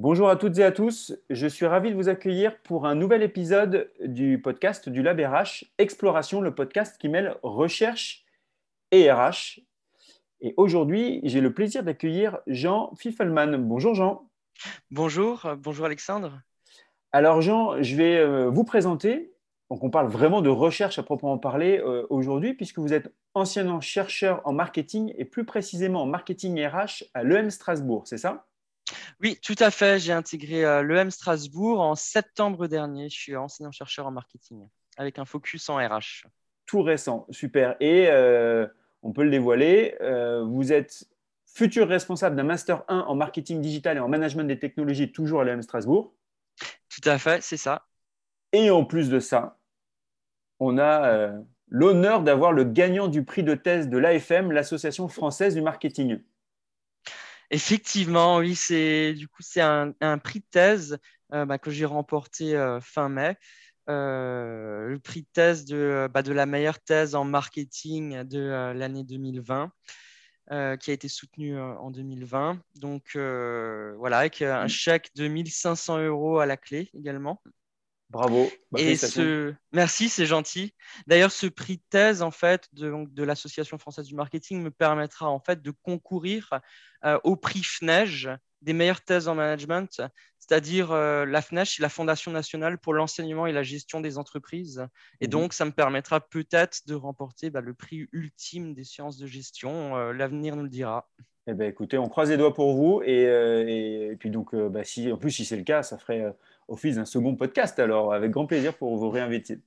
Bonjour à toutes et à tous, je suis ravi de vous accueillir pour un nouvel épisode du podcast du Lab RH, Exploration, le podcast qui mêle recherche et RH. Et aujourd'hui, j'ai le plaisir d'accueillir Jean Fiffelman. Bonjour Jean. Bonjour, bonjour Alexandre. Alors Jean, je vais euh, vous présenter. Donc on parle vraiment de recherche à proprement parler euh, aujourd'hui, puisque vous êtes anciennement chercheur en marketing et plus précisément en marketing RH à l'EM Strasbourg, c'est ça? Oui, tout à fait. J'ai intégré euh, l'EM Strasbourg en septembre dernier. Je suis enseignant-chercheur en marketing avec un focus en RH. Tout récent, super. Et on peut le dévoiler, vous êtes futur responsable d'un Master 1 en marketing digital et en management des technologies, toujours à l'EM Strasbourg. Tout à fait, c'est ça. Et en plus de ça, on a euh, l'honneur d'avoir le gagnant du prix de thèse de l'AFM, l'Association française du marketing. Effectivement, oui, c'est du coup c'est un, prix de thèse euh, bah, que j'ai remporté euh, fin mai. le prix de thèse de, bah, de la meilleure thèse en marketing de l'année 2020. Euh, qui a été soutenu euh, en 2020. Donc euh, voilà, avec un chèque de 1500 euros à la clé également. Bravo. Bah, Et ce... Merci, c'est gentil. D'ailleurs, ce prix de thèse en fait de, de l'Association française du marketing me permettra en fait de concourir au prix FNEJ des meilleures thèses en management, c'est-à-dire euh, la c'est la Fondation nationale pour l'enseignement et la gestion des entreprises. Et mhm. donc, ça me permettra peut-être de remporter bah, le prix ultime des sciences de gestion. Euh, l'avenir nous le dira. Eh ben, écoutez, on croise les doigts pour vous. Et, euh, puis, donc, bah, si, en plus, si c'est le cas, ça ferait office d'un second podcast. Alors, avec grand plaisir pour vous réinviter.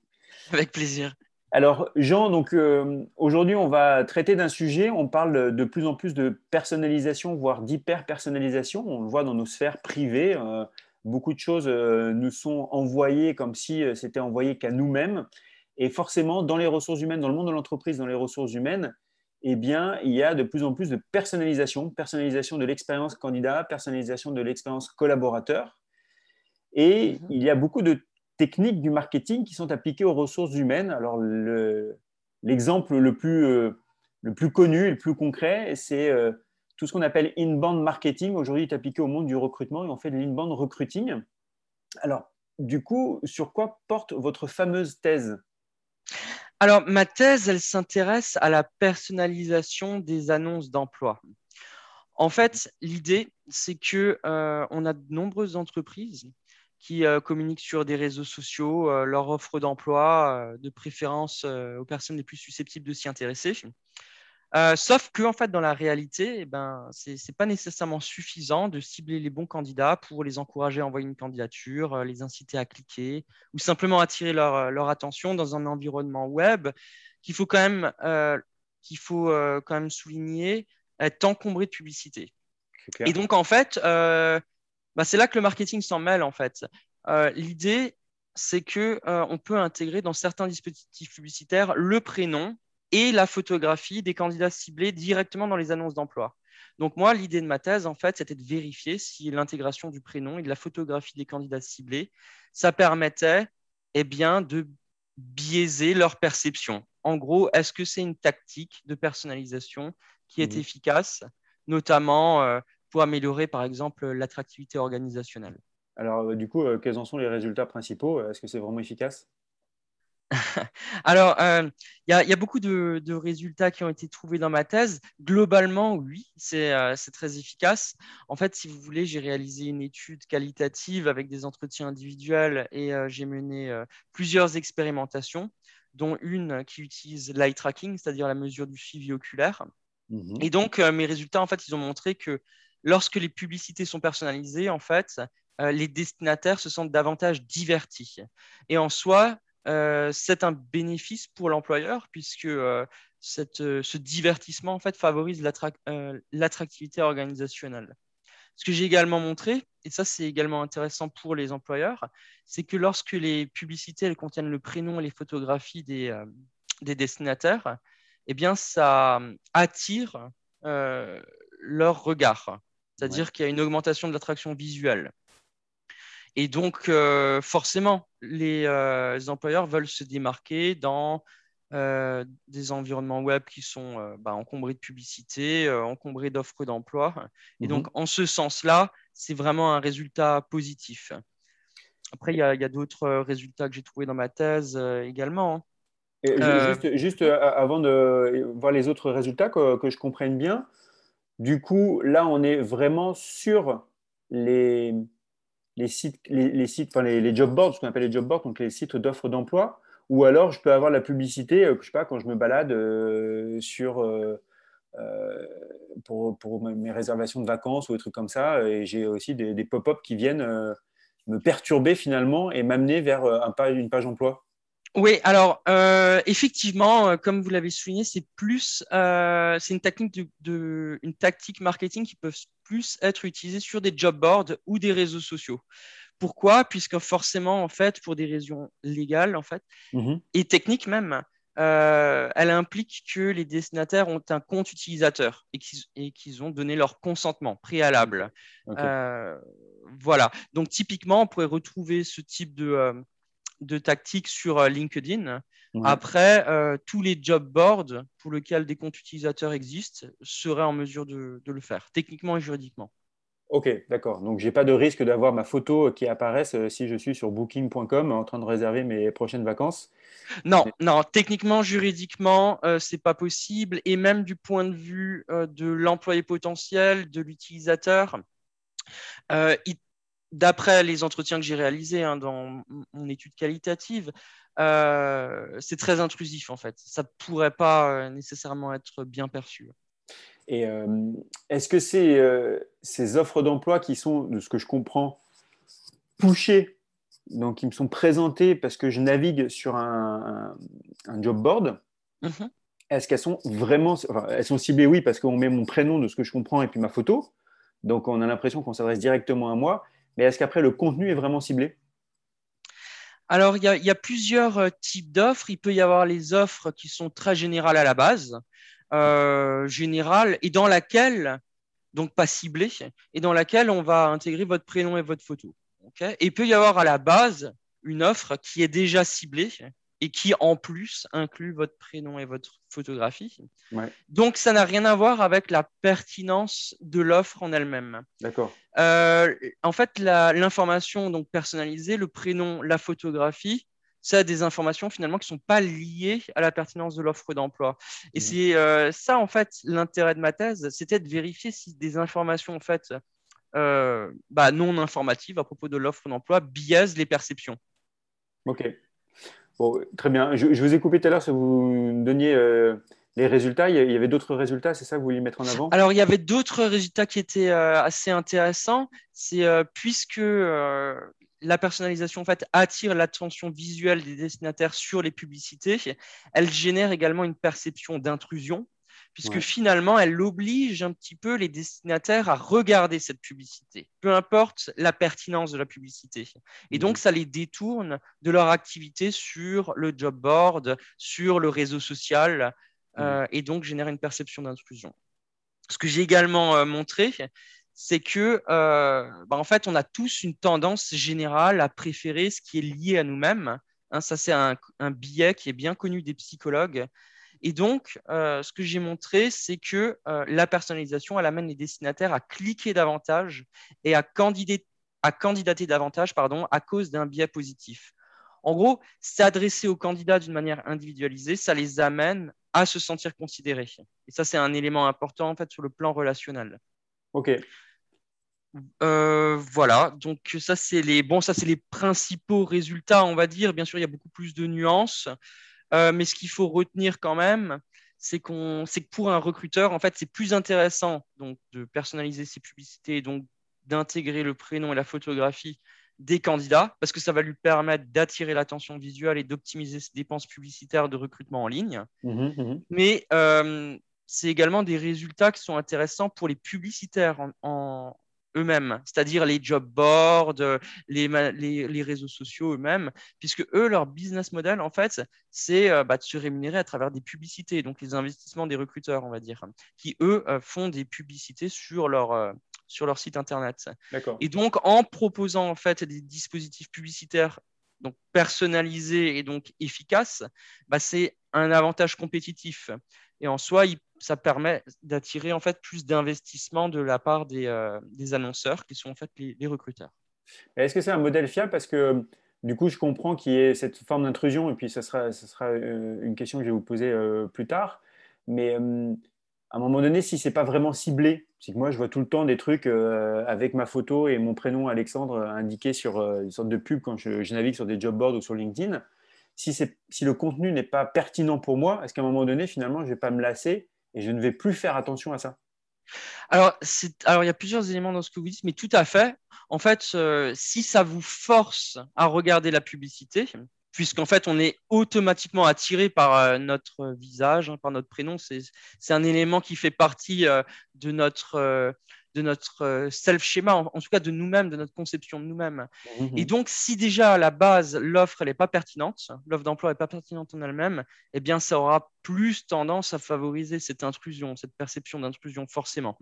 Avec plaisir. Alors, Jean, donc euh, aujourd'hui, on va traiter d'un sujet. On parle de plus en plus de personnalisation, voire d'hyper-personnalisation. On le voit dans nos sphères privées. Euh, beaucoup de choses euh, nous sont envoyées comme si c'était envoyé qu'à nous-mêmes. Et forcément, dans les ressources humaines, dans le monde de l'entreprise, dans les ressources humaines, eh bien, il y a de plus en plus de personnalisation, personnalisation de l'expérience candidat, personnalisation de l'expérience collaborateur. Et mhm. il y a beaucoup de techniques du marketing qui sont appliquées aux ressources humaines. Alors, l'exemple le, plus, euh, le plus connu et le plus concret, c'est euh, tout ce qu'on appelle inbound marketing. Aujourd'hui, est appliqué au monde du recrutement et on fait de l'inbound recruiting. Alors, du coup, sur quoi porte votre fameuse thèse? Alors, ma thèse, elle s'intéresse à la personnalisation des annonces d'emploi. En fait, l'idée, c'est que euh, on a de nombreuses entreprises qui euh, communiquent sur des réseaux sociaux euh, leur offre d'emploi, euh, de préférence aux personnes les plus susceptibles de s'y intéresser. sauf que, en fait, dans la réalité, eh ben, ce n'est pas nécessairement suffisant de cibler les bons candidats pour les encourager à envoyer une candidature, les inciter à cliquer ou simplement attirer leur, leur attention dans un environnement web qu'il faut quand même, qu'il faut, quand même souligner est encombré de publicité. Et donc, en fait, bah, c'est là que le marketing s'en mêle en fait. Euh, l'idée, c'est que euh, on peut intégrer dans certains dispositifs publicitaires le prénom et la photographie des candidats ciblés directement dans les annonces d'emploi. Donc moi, l'idée de ma thèse, en fait, c'était de vérifier si l'intégration du prénom et de la photographie des candidats ciblés, ça permettait eh bien, de biaiser leur perception. En gros, est-ce que c'est une tactique de personnalisation qui est mmh efficace, notamment euh, pour améliorer, par exemple, l'attractivité organisationnelle. Alors, euh, du coup, euh, quels en sont les résultats principaux? Est-ce que c'est vraiment efficace? Alors, euh, il y, a beaucoup de, résultats qui ont été trouvés dans ma thèse. Globalement, oui, c'est très efficace. En fait, si vous voulez, j'ai réalisé une étude qualitative avec des entretiens individuels et j'ai mené plusieurs expérimentations, dont une qui utilise l'eye tracking, c'est-à-dire la mesure du suivi oculaire. Mmh et donc, mes résultats, en fait, ils ont montré que lorsque les publicités sont personnalisées, en fait, euh, les destinataires se sentent davantage divertis. Et en soi, euh, c'est un bénéfice pour l'employeur puisque euh, ce divertissement en fait favorise l'attractivité organisationnelle. Ce que j'ai également montré, et ça c'est également intéressant pour les employeurs, c'est que lorsque les publicités elles contiennent le prénom et les photographies des, des destinataires, eh bien ça attire leur regard. C'est-à-dire qu'il y a une augmentation de l'attraction visuelle. Et donc, euh, forcément, les, euh, employeurs veulent se démarquer dans euh, des environnements web qui sont bah, encombrés de publicité, encombrés d'offres d'emploi. Et donc, mhm. en ce sens-là, c'est vraiment un résultat positif. Après, il y a, d'autres résultats que j'ai trouvés dans ma thèse également. Hein. Juste, avant de voir les autres résultats, que, je comprenne bien, du coup, là, on est vraiment sur les, sites, les, sites enfin, les, job boards, ce qu'on appelle les job boards, donc les sites d'offres d'emploi, ou alors je peux avoir la publicité, euh, je sais pas, quand je me balade sur pour, pour, mes réservations de vacances ou des trucs comme ça, et j'ai aussi des, pop-up qui viennent me perturber finalement et m'amener vers un une page emploi. Oui, alors euh, effectivement, euh, comme vous l'avez souligné, c'est plus, euh, c'est une technique de, une tactique marketing qui peut plus être utilisée sur des job boards ou des réseaux sociaux. Pourquoi? Puisque forcément, en fait, pour des raisons légales, en fait, mmh et techniques même, elle implique que les destinataires ont un compte utilisateur et qu'ils ont donné leur consentement préalable. voilà. Donc typiquement, on pourrait retrouver ce type de de tactiques sur euh, LinkedIn. Après, euh, tous les job boards pour lesquels des comptes utilisateurs existent seraient en mesure de, le faire, techniquement et juridiquement. Ok, d'accord. Donc, je n'ai pas de risque d'avoir ma photo qui apparaisse euh, si je suis sur booking.com en train de réserver mes prochaines vacances Non, non. Techniquement, juridiquement, ce c'est pas possible. Et même du point de vue de l'employé potentiel, de l'utilisateur, il d'après les entretiens que j'ai réalisés hein, dans mon étude qualitative, euh, c'est très intrusif en fait. Ça ne pourrait pas euh, nécessairement être bien perçu. Et euh, est-ce que c'est ces offres d'emploi qui sont, de ce que je comprends, pushées, donc qui me sont présentées parce que je navigue sur un, job board mm-hmm. Est-ce qu'elles sont vraiment, elles sont ciblées? Oui parce qu'on met mon prénom de ce que je comprends et puis ma photo, donc on a l'impression qu'on s'adresse directement à moi. Mais est-ce qu'après, le contenu est vraiment ciblé? Alors, il y, a, plusieurs euh, types d'offres. Il peut y avoir les offres qui sont très générales à la base, euh, générales, et dans laquelle, donc pas ciblées, et dans laquelle on va intégrer votre prénom et votre photo. et il peut y avoir à la base une offre qui est déjà ciblée et qui en plus inclut votre prénom et votre photographie. Donc ça n'a rien à voir avec la pertinence de l'offre en elle-même. D'accord. Euh, en fait, l'information donc personnalisée, le prénom, la photographie, ça des informations finalement qui ne sont pas liées à la pertinence de l'offre d'emploi. Et mmh. c'est euh, ça en fait l'intérêt de ma thèse, c'était de vérifier si des informations en fait euh, bah, non informatives à propos de l'offre d'emploi biaisent les perceptions. Ok très bien. Je, vous ai coupé tout à l'heure, si vous donniez euh, les résultats. Il y avait d'autres résultats, c'est ça que vous vouliez mettre en avant? Alors, il y avait d'autres résultats qui étaient euh, assez intéressants. C'est euh, puisque la personnalisation en fait, attire l'attention visuelle des destinataires sur les publicités, elle génère également une perception d'intrusion puisque finalement, elle oblige un petit peu les destinataires à regarder cette publicité, peu importe la pertinence de la publicité. Et donc, mhm. ça les détourne de leur activité sur le job board, sur le réseau social, mhm. euh, et donc génère une perception d'intrusion. Ce que j'ai également euh, montré, c'est que, euh, bah, en fait, on a tous une tendance générale à préférer ce qui est lié à nous-mêmes. Hein, ça, c'est un, un, biais qui est bien connu des psychologues. Et donc, euh, ce que j'ai montré, c'est que euh, la personnalisation, elle amène les destinataires à cliquer davantage et à, candidater, à candidater davantage pardon, à cause d'un biais positif. En gros, s'adresser aux candidats d'une manière individualisée, ça les amène à se sentir considérés. Et ça, c'est un élément important en fait sur le plan relationnel. OK. Euh, voilà, donc ça c'est les bon, ça c'est les principaux résultats, on va dire. Bien sûr, il y a beaucoup plus de nuances. Euh, mais ce qu'il faut retenir quand même, c'est qu'on, que pour un recruteur, en fait, c'est plus intéressant donc de personnaliser ses publicités et donc d'intégrer le prénom et la photographie des candidats parce que ça va lui permettre d'attirer l'attention visuelle et d'optimiser ses dépenses publicitaires de recrutement en ligne. Mmh mmh mais euh, c'est également des résultats qui sont intéressants pour les publicitaires en, eux-mêmes, c'est-à-dire les job boards, les, les, réseaux sociaux eux-mêmes, puisque eux, leur business model, en fait, c'est euh, bah, de se rémunérer à travers des publicités, donc les investissements des recruteurs, on va dire, qui, eux, euh, font des publicités sur leur, euh, sur leur site Internet. Et donc, en proposant, en fait, des dispositifs publicitaires donc personnalisés et donc efficaces, bah, c'est un avantage compétitif. Et en soi, ils ça permet d'attirer en fait plus d'investissement de la part des, annonceurs qui sont en fait les, recruteurs. Est-ce que c'est un modèle fiable? Parce que du coup, je comprends qu'il y ait cette forme d'intrusion, et puis ce sera, ce sera une question que je vais vous poser plus tard. Mais à un moment donné, si c'est pas vraiment ciblé, c'est que moi je vois tout le temps des trucs euh, avec ma photo et mon prénom Alexandre indiqué sur euh, une sorte de pub quand je, navigue sur des job boards ou sur LinkedIn. Si, si le contenu n'est pas pertinent pour moi, est-ce qu'à un moment donné, finalement, je ne vais pas me lasser et je ne vais plus faire attention à ça alors, alors, il y a plusieurs éléments dans ce que vous dites, mais tout à fait. En fait, euh, si ça vous force à regarder la publicité, puisqu'en fait, on est automatiquement attiré par euh, notre visage, hein, par notre prénom. C'est un élément qui fait partie euh, de notre, de notre self-schéma, en, tout cas de nous-mêmes, de notre conception de nous-mêmes. Mmh Et donc, si déjà à la base, l'offre n'est pas pertinente, l'offre d'emploi n'est pas pertinente en elle-même, eh bien, ça aura plus tendance à favoriser cette intrusion, cette perception d'intrusion, forcément.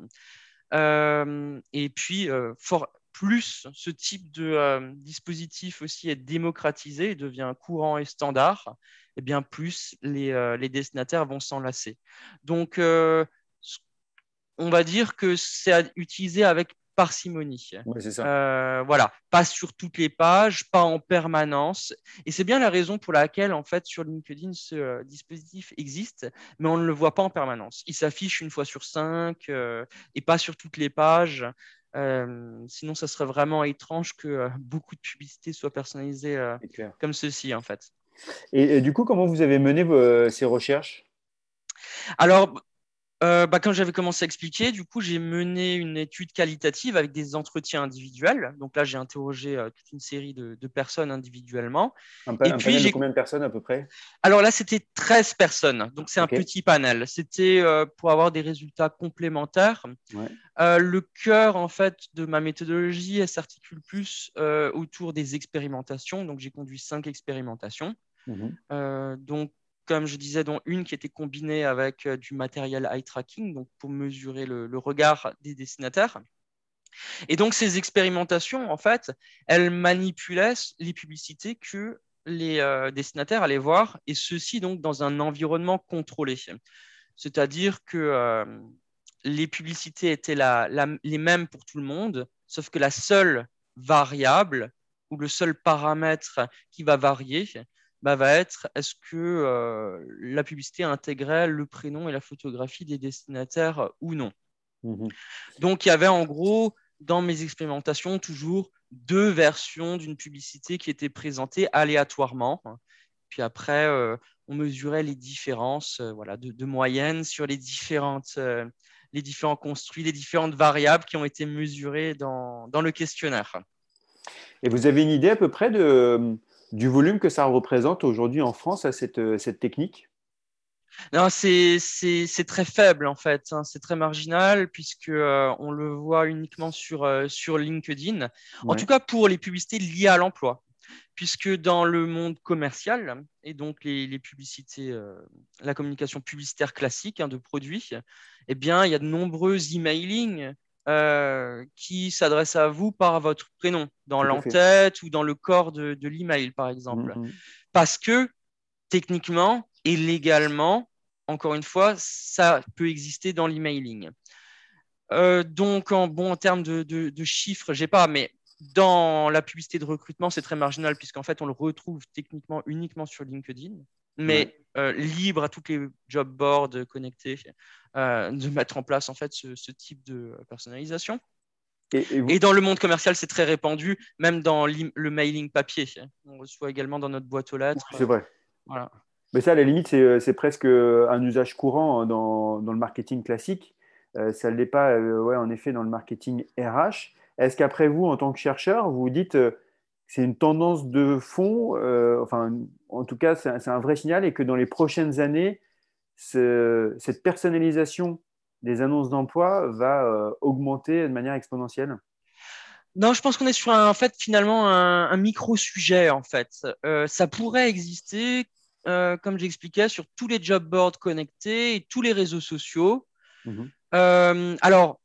et puis, for plus ce type de euh, dispositif aussi est démocratisé, devient courant et standard, eh bien plus les, euh, les destinataires vont s'enlacer. Donc, euh, on va dire que c'est à utiliser avec parcimonie. ça. voilà, pas sur toutes les pages, pas en permanence. Et c'est bien la raison pour laquelle, en fait, sur LinkedIn, ce dispositif existe, mais on ne le voit pas en permanence. Il s'affiche une fois sur cinq et pas sur toutes les pages. Euh, sinon, ça serait vraiment étrange que euh, beaucoup de publicités soient personnalisées euh, comme ceci, en fait. Et, du coup, comment vous avez mené ces recherches? Alors, euh, bah, Quand j'avais commencé à expliquer, du coup, j'ai mené une étude qualitative avec des entretiens individuels. Donc là, j'ai interrogé euh, toute une série de, personnes individuellement. Un, et puis, de combien de personnes à peu près? Alors là, c'était 13 personnes. Donc c'est un petit panel. C'était euh, pour avoir des résultats complémentaires. le cœur, en fait, de ma méthodologie, elle s'articule plus autour des expérimentations. Donc j'ai conduit cinq expérimentations. Mmh donc comme je disais, dont une qui était combinée avec euh, du matériel eye tracking, donc pour mesurer le, regard des dessinateurs. Et donc ces expérimentations, en fait, elles manipulaient les publicités que les euh, destinataires allaient voir, et ceci donc dans un environnement contrôlé. C'est-à-dire que euh, les publicités étaient les mêmes pour tout le monde, sauf que la seule variable ou le seul paramètre qui va varier, bah, va être est-ce que euh, la publicité intégrait le prénom et la photographie des destinataires ou non? Mmh Donc, il y avait en gros, dans mes expérimentations, toujours deux versions d'une publicité qui étaient présentées aléatoirement. Puis après, euh, on mesurait les différences euh, voilà, de, moyenne sur les, différentes, les différents construits, les différentes variables qui ont été mesurées dans, dans le questionnaire. Et vous avez une idée à peu près de, du volume que ça représente aujourd'hui en France à cette, euh, cette technique? Non, c'est très faible en fait, hein. c'est très marginal puisque euh, on le voit uniquement sur, euh, sur LinkedIn. En tout cas pour les publicités liées à l'emploi, puisque dans le monde commercial et donc les, les publicités, la communication publicitaire classique hein, de produits, eh bien il y a de nombreux emailing euh, qui s'adresse à vous par votre prénom, dans l'entête ou dans le corps de, l'email, par exemple. Mm, mm. Parce que techniquement et légalement, encore une fois, ça peut exister dans l'emailing. Euh, donc, en, bon, en termes de, de, de chiffres, j'ai pas, mais dans la publicité de recrutement, c'est très marginal puisqu'en fait, on le retrouve techniquement uniquement sur LinkedIn mais euh, libre à toutes les job boards connectés euh, de mettre en place en fait ce, type de personnalisation. Et, dans le monde commercial, c'est très répandu, même dans le mailing papier. On reçoit également dans notre boîte aux lettres. C'est vrai. Voilà. Mais ça, à la limite, c'est presque un usage courant dans, dans le marketing classique. Euh, ça ne l'est pas, ouais, en effet, dans le marketing RH. Est-ce qu'après vous, en tant que chercheur, vous vous dites c'est une tendance de fond, euh, enfin, en tout cas, c'est un, vrai signal et que dans les prochaines années, cette personnalisation des annonces d'emploi va euh, augmenter de manière exponentielle non, je pense qu'on est sur un, en fait finalement un, micro-sujet en fait. Euh, ça pourrait exister, comme j'expliquais, sur tous les job boards connectés et tous les réseaux sociaux. Mmh alors,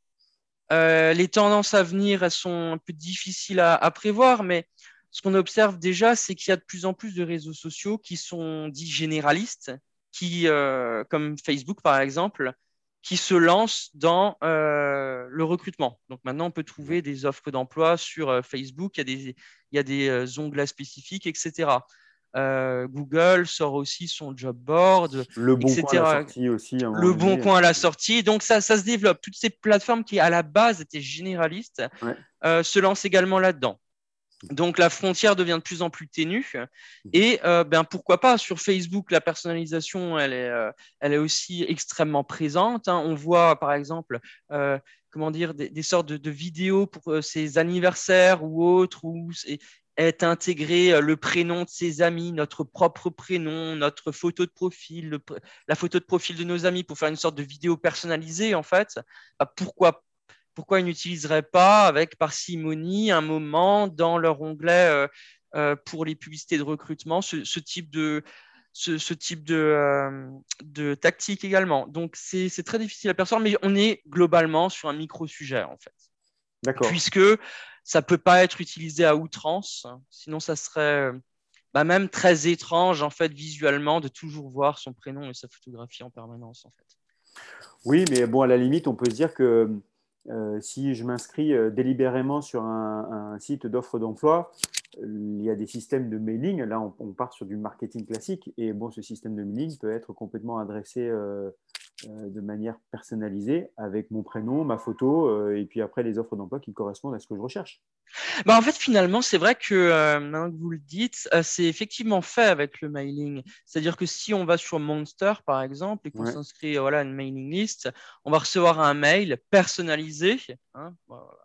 les tendances à venir, elles sont un peu difficiles à prévoir, mais ce qu'on observe déjà, c'est qu'il y a de plus en plus de réseaux sociaux qui sont dits généralistes, qui, euh, comme Facebook par exemple, qui se lance dans euh, le recrutement. Donc maintenant, on peut trouver des offres d'emploi sur euh, Facebook, il y a des, il y a des onglets spécifiques, etc. Google sort aussi son job board, le bon etc. coin à la sortie aussi. Le bon coin à la sortie. Donc ça, ça se développe. Toutes ces plateformes qui à la base étaient généralistes se lancent également là-dedans. Donc la frontière devient de plus en plus ténue et euh, ben pourquoi pas sur Facebook la personnalisation elle est, euh, elle est aussi extrêmement présente. Hein. On voit par exemple euh, comment dire des, sortes de, vidéos pour ses anniversaires ou autres où est intégré le prénom de ses amis, notre propre prénom, notre photo de profil, la photo de profil de nos amis pour faire une sorte de vidéo personnalisée en fait. Bah, pourquoi pourquoi ils n'utiliseraient pas avec parcimonie un moment dans leur onglet euh, euh, pour les publicités de recrutement ce, type de ce, type de, euh, de, tactique également. Donc c'est très difficile à percevoir, mais on est globalement sur un micro sujet en fait. D'accord. Puisque ça peut pas être utilisé à outrance, sinon ça serait bah, même très étrange en fait visuellement de toujours voir son prénom et sa photographie en permanence en fait. Oui, mais bon à la limite on peut se dire que euh, si je m'inscris euh, délibérément sur un, site d'offre d'emploi, il y a des systèmes de mailing. Là, on, part sur du marketing classique. Et bon, ce système de mailing peut être complètement adressé euh, de manière personnalisée avec mon prénom, ma photo et puis après les offres d'emploi qui correspondent à ce que je recherche. Bah en fait, finalement, c'est vrai que euh, maintenant que vous le dites, euh, c'est effectivement fait avec le mailing. C'est-à-dire que si on va sur Monster, par exemple, et qu'on s'inscrit voilà, à une mailing list, on va recevoir un mail personnalisé. Hein,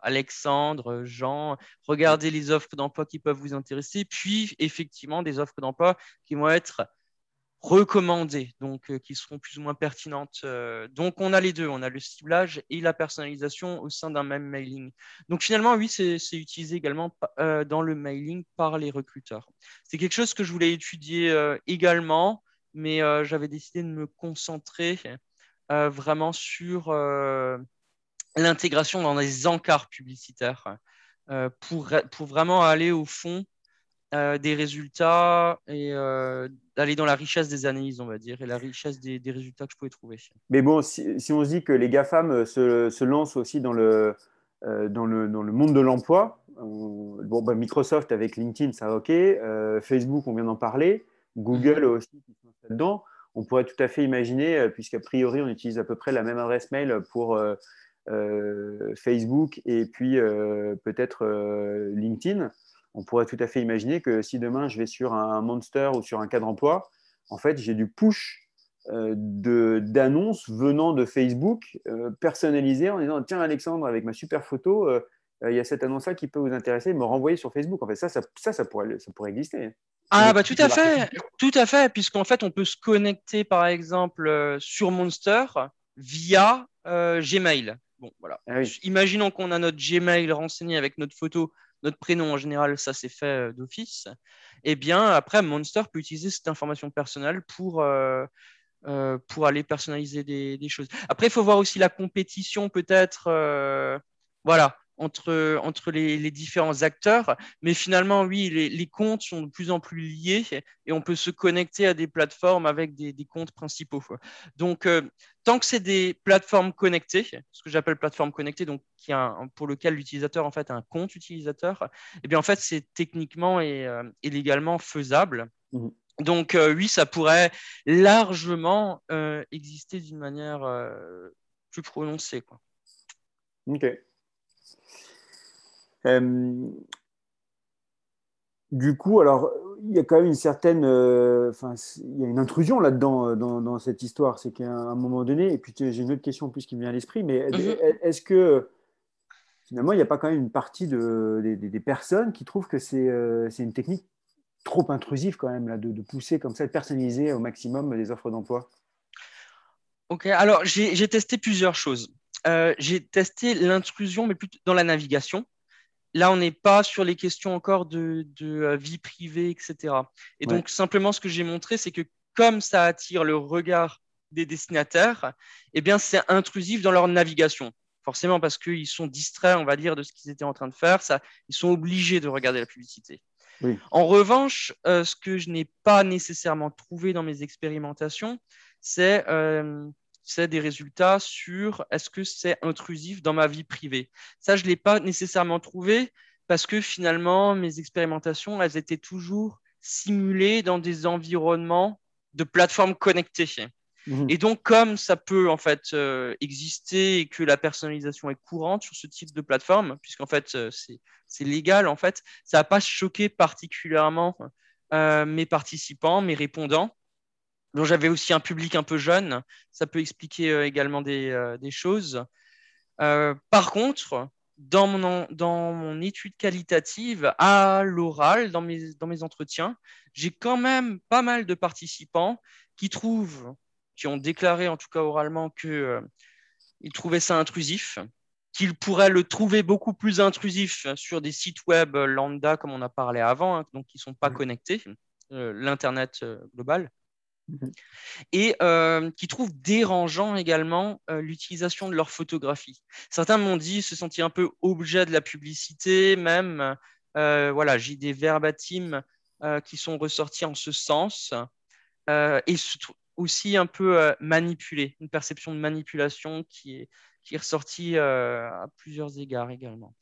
Alexandre, Jean, regardez les offres d'emploi qui peuvent vous intéresser, puis effectivement des offres d'emploi qui vont être recommandées, donc euh, qui seront plus ou moins pertinentes. Euh, donc on a les deux, on a le ciblage et la personnalisation au sein d'un même mailing. Donc finalement, oui, c'est utilisé également euh, dans le mailing par les recruteurs. C'est quelque chose que je voulais étudier également, mais j'avais décidé de me concentrer vraiment sur l'intégration dans des encarts publicitaires pour, pour vraiment aller au fond des résultats et d'aller dans la richesse des analyses, on va dire, et la richesse des, résultats que je pouvais trouver. Mais bon, si, on se dit que les GAFAM euh, se, se lancent aussi dans le, euh, dans le, dans le monde de l'emploi, bon, bah, Microsoft avec LinkedIn, ça va OK, euh, Facebook, on vient d'en parler, Google mhm. aussi qui sont là-dedans, on pourrait tout à fait imaginer, puisqu'a priori, on utilise à peu près la même adresse mail pour Facebook et puis peut-être LinkedIn on pourrait tout à fait imaginer que si demain je vais sur un Monster ou sur un cadre emploi, en fait, j'ai du push euh, d'annonces venant de Facebook euh, personnalisées en disant Tiens, Alexandre, avec ma super photo, euh, il y a cette annonce-là qui peut vous intéresser, me renvoyer sur Facebook. En fait, ça, ça, ça, pourrait, ça pourrait exister. Ah, bah tout à fait, tout à fait, puisqu'en fait, on peut se connecter, par exemple, sur Monster via Gmail. Bon, voilà. Ah Imaginons qu'on a notre Gmail renseigné avec notre photo notre prénom en général, ça c'est fait euh, d'office. Et eh bien après, Monster peut utiliser cette information personnelle pour, euh, euh, pour aller personnaliser des, des, choses. Après, il faut voir aussi la compétition peut-être. voilà, entre, entre les, différents acteurs. Mais finalement, oui, les, comptes sont de plus en plus liés et on peut se connecter à des plateformes avec des, comptes principaux. Donc, euh, tant que c'est des plateformes connectées, ce que j'appelle plateforme connectée, donc qui a pour lequel l'utilisateur en fait a un compte utilisateur, eh bien en fait c'est techniquement et, euh, légalement faisable. Mmh. Donc euh, oui, ça pourrait largement exister d'une manière plus prononcée. Quoi. Ok. Euh, du coup, alors, il y a quand même une certaine. Euh, enfin, il y a une intrusion là-dedans, euh, dans, cette histoire. C'est qu'à un moment donné, et puis j'ai une autre question en plus qui me vient à l'esprit, mais est-ce mhm. que finalement, il n'y a pas quand même une partie de, des, personnes qui trouvent que c'est une technique trop intrusive quand même, là, de, pousser comme ça, de personnaliser au maximum les offres d'emploi? Ok, alors j'ai testé plusieurs choses. j'ai testé l'intrusion, mais plutôt dans la navigation là, on n'est pas sur les questions encore de, euh, vie privée, etc. Et donc, simplement, ce que j'ai montré, c'est que comme ça attire le regard des destinataires, eh bien, c'est intrusif dans leur navigation. Forcément, parce qu'ils sont distraits, on va dire, de ce qu'ils étaient en train de faire. Ça, ils sont obligés de regarder la publicité. En revanche, euh, ce que je n'ai pas nécessairement trouvé dans mes expérimentations, c'est euh, c'est des résultats sur est-ce que c'est intrusif dans ma vie privée. Ça, je ne l'ai pas nécessairement trouvé parce que finalement, mes expérimentations, elles étaient toujours simulées dans des environnements de plateformes connectées. Mhm. Et donc, comme ça peut en fait euh, exister et que la personnalisation est courante sur ce type de plateforme, puisqu'en fait euh, c'est légal, en fait, ça n'a pas choqué particulièrement euh, mes participants, mes répondants, dont j'avais aussi un public un peu jeune. Ça peut expliquer également des, des choses. par contre, dans mon, dans mon étude qualitative à l'oral, dans mes, dans mes entretiens, j'ai quand même pas mal de participants qui trouvent qui ont déclaré, en tout cas oralement, qu'ils euh, trouvaient ça intrusif, qu'ils pourraient le trouver beaucoup plus intrusif sur des sites web lambda, comme on a parlé avant, hein, donc qui ne sont pas connectés, euh, l'Internet euh, global, mhm. et qui trouvent dérangeant également l'utilisation de leur photographie. Certains m'ont dit se sentir un peu objet de la publicité, même. voilà, j'ai des verbatims qui sont ressortis en ce sens. et aussi un peu euh, manipulé, une perception de manipulation qui est, qui est ressortie euh, à plusieurs égards également.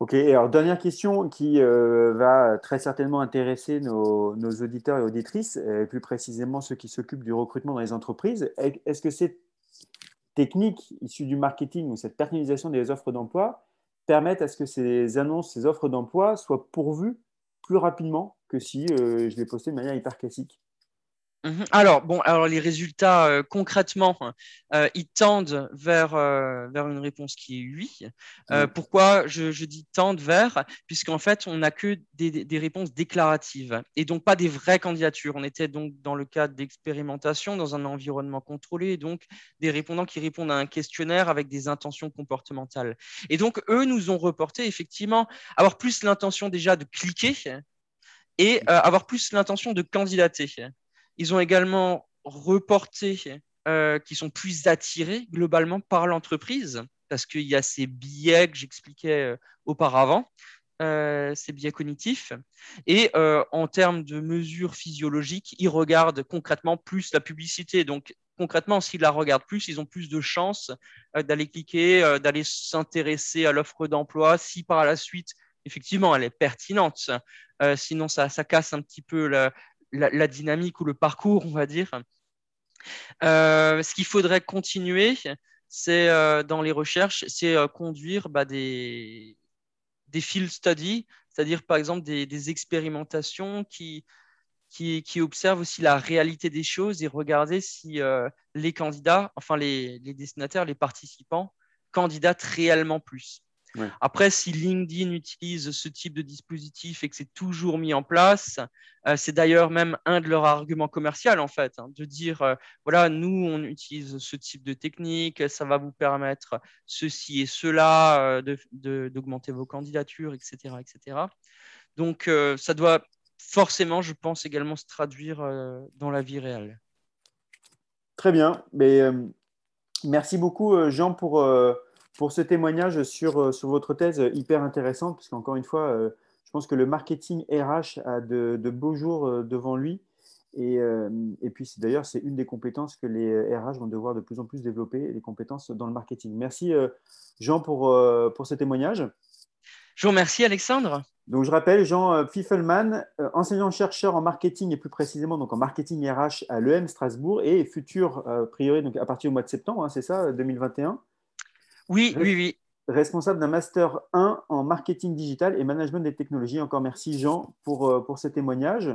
Ok, alors dernière question qui euh, va très certainement intéresser nos, auditeurs et auditrices, et plus précisément ceux qui s'occupent du recrutement dans les entreprises. Est-ce que ces techniques issues du marketing ou cette personnalisation des offres d'emploi permettent à ce que ces annonces, ces offres d'emploi soient pourvues plus rapidement que si je les postais de manière hyper classique. Alors, bon, alors les résultats euh, concrètement, euh, ils tendent vers, euh, vers une réponse qui est oui. Pourquoi je, dis tendent vers? Puisqu'en fait, on n'a que des, des, réponses déclaratives et donc pas des vraies candidatures. On était donc dans le cadre d'expérimentation dans un environnement contrôlé, et donc des répondants qui répondent à un questionnaire avec des intentions comportementales. Et donc, eux nous ont reporté effectivement avoir plus l'intention déjà de cliquer et avoir plus l'intention de candidater. Ils ont également reporté euh, qui sont plus attirés globalement par l'entreprise parce qu'il y a ces biais que j'expliquais euh, auparavant, euh, ces biais cognitifs. Et en termes de mesures physiologiques, ils regardent concrètement plus la publicité. Donc, concrètement, s'ils la regardent plus, ils ont plus de chances d'aller cliquer, d'aller s'intéresser à l'offre d'emploi si par la suite, effectivement, elle est pertinente. sinon, ça, ça, casse un petit peu la, la, dynamique ou le parcours, on va dire. Euh, ce qu'il faudrait continuer, c'est euh, dans les recherches, c'est euh, conduire bah, des, des field studies, c'est-à-dire par exemple des, expérimentations qui, qui, observent aussi la réalité des choses et regarder si les candidats, enfin les, les destinataires, les participants, candidatent réellement plus. Après, si LinkedIn utilise ce type de dispositif et que c'est toujours mis en place, euh, c'est d'ailleurs même un de leurs arguments commerciaux, en fait, hein, de dire, euh, voilà, nous, on utilise ce type de technique, ça va vous permettre ceci et cela, euh, d'augmenter vos candidatures, etc. etc. Donc, ça doit forcément, je pense, également se traduire dans la vie réelle. Très bien. Mais, merci beaucoup, Jean, pour pour ce témoignage sur, euh, sur votre thèse hyper intéressante, puisqu'encore une fois, euh, je pense que le marketing RH a de, beaux jours euh, devant lui. Et, et puis, d'ailleurs, c'est une des compétences que les RH vont devoir de plus en plus développer, les compétences dans le marketing. Merci, Jean, pour, pour ce témoignage. Je vous remercie, Alexandre. Donc, je rappelle, Jean Pfiffelmann, enseignant-chercheur en marketing et plus précisément donc en marketing RH à l'EM Strasbourg et futur priori donc à partir du mois de septembre, hein, c'est ça, 2021 oui, oui, oui. Responsable d'un Master 1 en marketing digital et management des technologies. Encore merci Jean pour, euh, pour ce témoignage.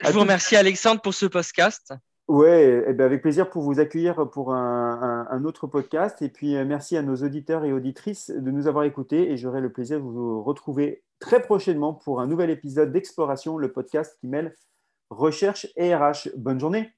Je vous remercie Alexandre pour ce podcast. Oui, eh ben, avec plaisir pour vous accueillir pour un, autre podcast. Et puis euh, merci à nos auditeurs et auditrices de nous avoir écoutés. Et j'aurai le plaisir de vous retrouver très prochainement pour un nouvel épisode d'Exploration, le podcast qui mêle recherche et RH. Bonne journée.